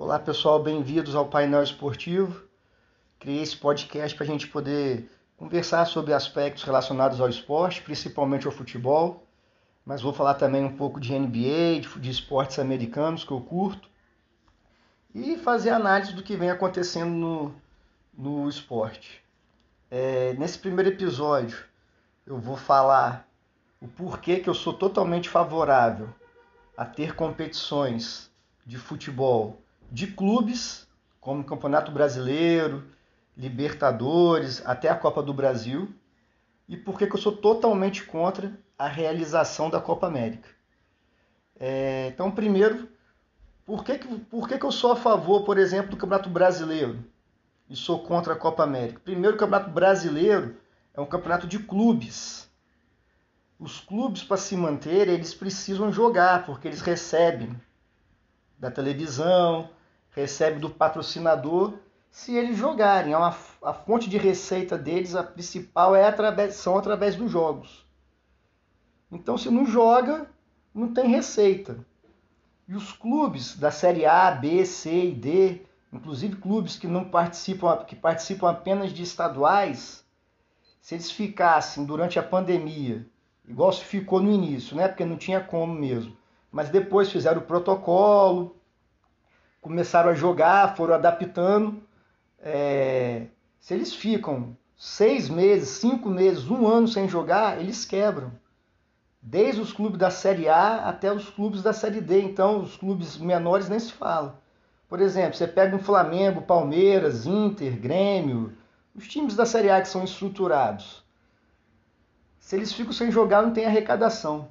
Olá pessoal, bem-vindos ao painel esportivo. Criei esse podcast para a gente poder conversar sobre aspectos relacionados ao esporte, principalmente ao futebol, mas vou falar também um pouco de NBA, de, de esportes americanos que eu curto e fazer análise do que vem acontecendo no, no esporte. É, nesse primeiro episódio eu vou falar o porquê que eu sou totalmente favorável a ter competições de futebol de clubes, como Campeonato Brasileiro, Libertadores, até a Copa do Brasil, e por que eu sou totalmente contra a realização da Copa América. É, então, primeiro, por, que, por que, que eu sou a favor, por exemplo, do Campeonato Brasileiro e sou contra a Copa América? Primeiro, o Campeonato Brasileiro é um campeonato de clubes. Os clubes, para se manter, eles precisam jogar, porque eles recebem da televisão, recebe do patrocinador se eles jogarem. É uma, a fonte de receita deles, a principal, é através, são através dos jogos. Então, se não joga, não tem receita. E os clubes da Série A, B, C e D, inclusive clubes que não participam, que participam apenas de estaduais, se eles ficassem durante a pandemia, igual se ficou no início, né? Porque não tinha como mesmo. Mas depois fizeram o protocolo, começaram a jogar, foram adaptando. É, se eles ficam seis meses, cinco meses, um ano sem jogar, eles quebram. Desde os clubes da Série A até os clubes da Série D. Então, os clubes menores nem se fala. Por exemplo, você pega um Flamengo, Palmeiras, Inter, Grêmio, os times da Série A que são estruturados. Se eles ficam sem jogar, não tem arrecadação.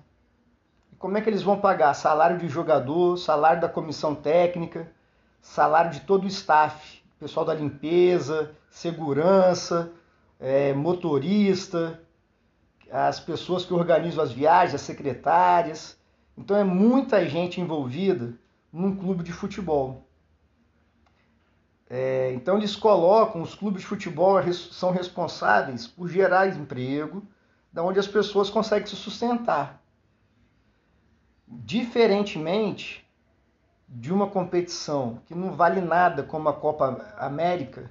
E como é que eles vão pagar? Salário de jogador, salário da comissão técnica, salário de todo o staff, pessoal da limpeza, segurança, é, motorista, as pessoas que organizam as viagens, as secretárias. Então é muita gente envolvida num clube de futebol. É, então eles colocam, os clubes de futebol são responsáveis por gerar emprego, da onde as pessoas conseguem se sustentar. Diferentemente de uma competição que não vale nada como a Copa América,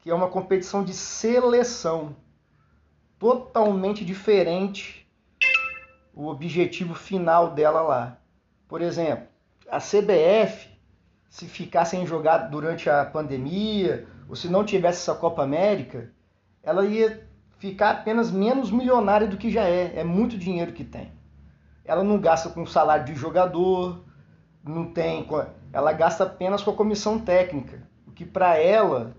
que é uma competição de seleção, totalmente diferente o objetivo final dela lá. Por exemplo, a CBF, se ficasse sem jogar durante a pandemia, ou se não tivesse essa Copa América, ela ia ficar apenas menos milionária do que já é. É muito dinheiro que tem. Ela não gasta com salário de jogador, não tem, ela gasta apenas com a comissão técnica, o que para ela,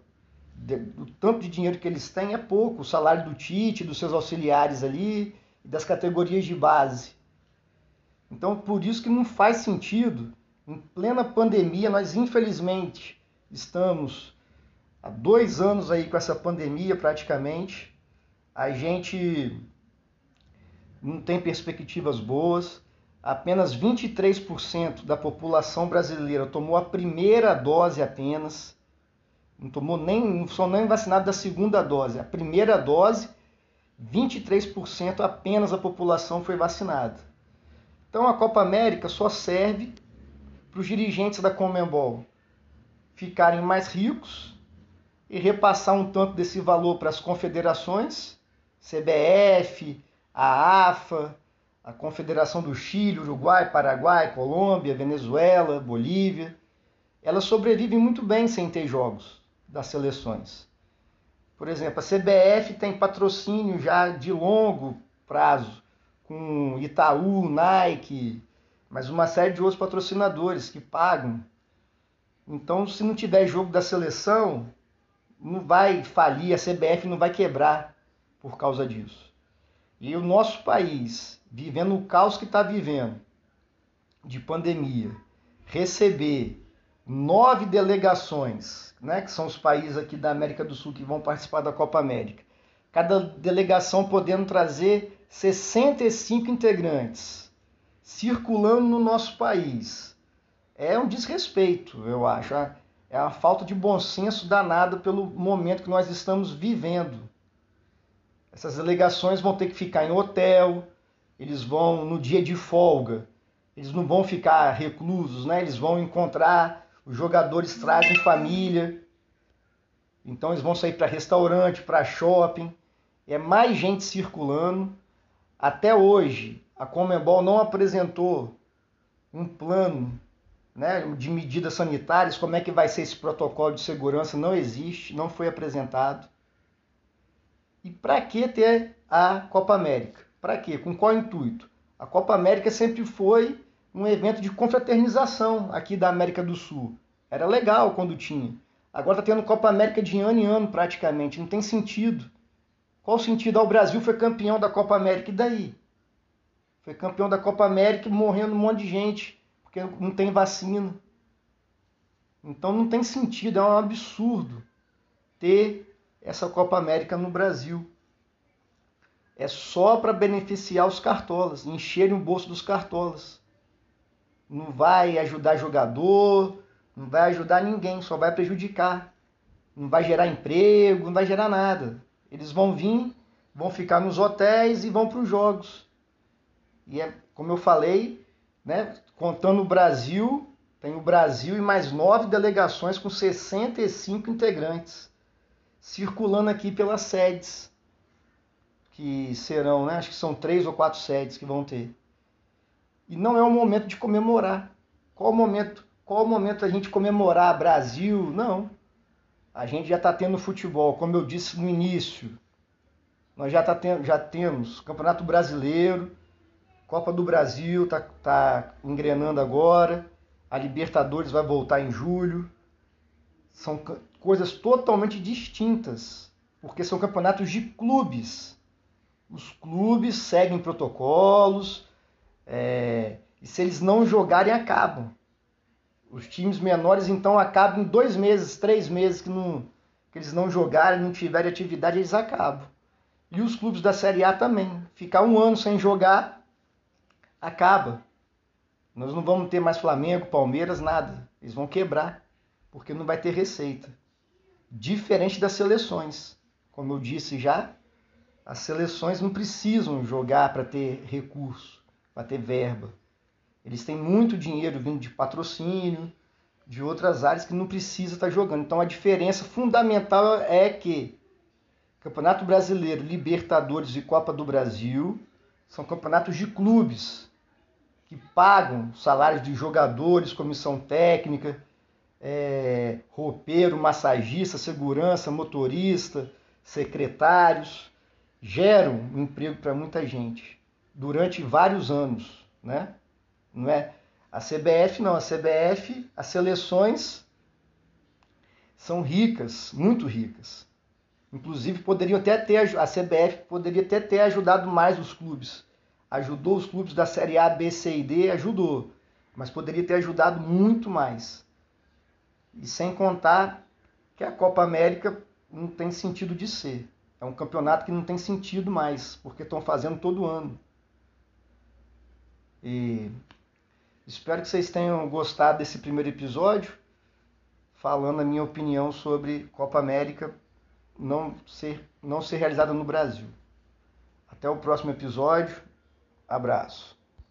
o tanto de dinheiro que eles têm é pouco, o salário do Tite, dos seus auxiliares ali, das categorias de base. Então, por isso que não faz sentido, em plena pandemia, nós infelizmente estamos há dois anos aí com essa pandemia praticamente, a gente não tem perspectivas boas, apenas 23% da população brasileira tomou a primeira dose apenas, não tomou nem, não são nem vacinado da segunda dose, a primeira dose, 23% apenas da população foi vacinada. Então a Copa América só serve para os dirigentes da Comembol ficarem mais ricos e repassar um tanto desse valor para as confederações, CBF, a AFA, a Confederação do Chile, Uruguai, Paraguai, Colômbia, Venezuela, Bolívia, elas sobrevivem muito bem sem ter jogos das seleções. Por exemplo, a CBF tem patrocínio já de longo prazo com Itaú, Nike, mas uma série de outros patrocinadores que pagam. Então, se não tiver jogo da seleção, não vai falir, a CBF não vai quebrar por causa disso. E o nosso país vivendo o caos que está vivendo de pandemia, receber nove delegações, né, que são os países aqui da América do Sul que vão participar da Copa América, cada delegação podendo trazer 65 integrantes, circulando no nosso país. É um desrespeito, eu acho. É uma falta de bom senso danado pelo momento que nós estamos vivendo. Essas delegações vão ter que ficar em hotel, eles vão no dia de folga, eles não vão ficar reclusos, né? Eles vão encontrar Os jogadores trazem família. Então eles vão sair para restaurante, para shopping. É mais gente circulando. Até hoje, a Comembol não apresentou um plano né, de medidas sanitárias, como é que vai ser esse protocolo de segurança, não existe, não foi apresentado. E para que ter a Copa América? Para quê? Com qual intuito? A Copa América sempre foi um evento de confraternização aqui da América do Sul. Era legal quando tinha. Agora está tendo Copa América de ano em ano praticamente. Não tem sentido. Qual o sentido? Ah, o Brasil foi campeão da Copa América. E daí? Foi campeão da Copa América morrendo um monte de gente. Porque não tem vacina. Então não tem sentido. É um absurdo ter essa Copa América no Brasil. É só para beneficiar os cartolas, encherem o bolso dos cartolas. Não vai ajudar jogador, não vai ajudar ninguém, só vai prejudicar. Não vai gerar emprego, não vai gerar nada. Eles vão vir, vão ficar nos hotéis e vão para os jogos. E é, como eu falei, né, contando o Brasil, tem o Brasil e mais nove delegações com 65 integrantes circulando aqui pelas sedes que serão, né? Acho que são três ou quatro sedes que vão ter. E não é o momento de comemorar. Qual o momento? Qual o momento da gente comemorar Brasil? Não. A gente já está tendo futebol, como eu disse no início. Nós já, tá tendo, já temos Campeonato Brasileiro, Copa do Brasil está tá engrenando agora, a Libertadores vai voltar em julho. São coisas totalmente distintas, porque são campeonatos de clubes. Os clubes seguem protocolos, é, e se eles não jogarem, acabam. Os times menores, então, acabam em dois meses, três meses que, não, que eles não jogarem, não tiverem atividade, eles acabam. E os clubes da Série A também. Ficar um ano sem jogar, acaba. Nós não vamos ter mais Flamengo, Palmeiras, nada. Eles vão quebrar, porque não vai ter receita diferente das seleções. Como eu disse já, as seleções não precisam jogar para ter recurso, para ter verba. Eles têm muito dinheiro vindo de patrocínio, de outras áreas que não precisa estar tá jogando. Então a diferença fundamental é que Campeonato Brasileiro, Libertadores e Copa do Brasil são campeonatos de clubes que pagam salários de jogadores, comissão técnica, é, roupeiro, massagista, segurança, motorista, secretários, geram emprego para muita gente durante vários anos, né? Não é a CBF não, a CBF, as seleções são ricas, muito ricas. Inclusive poderiam até ter a CBF poderia até ter ajudado mais os clubes. Ajudou os clubes da série A, B, C e D, ajudou, mas poderia ter ajudado muito mais. E sem contar que a Copa América não tem sentido de ser. É um campeonato que não tem sentido mais, porque estão fazendo todo ano. E espero que vocês tenham gostado desse primeiro episódio, falando a minha opinião sobre Copa América não ser, não ser realizada no Brasil. Até o próximo episódio. Abraço.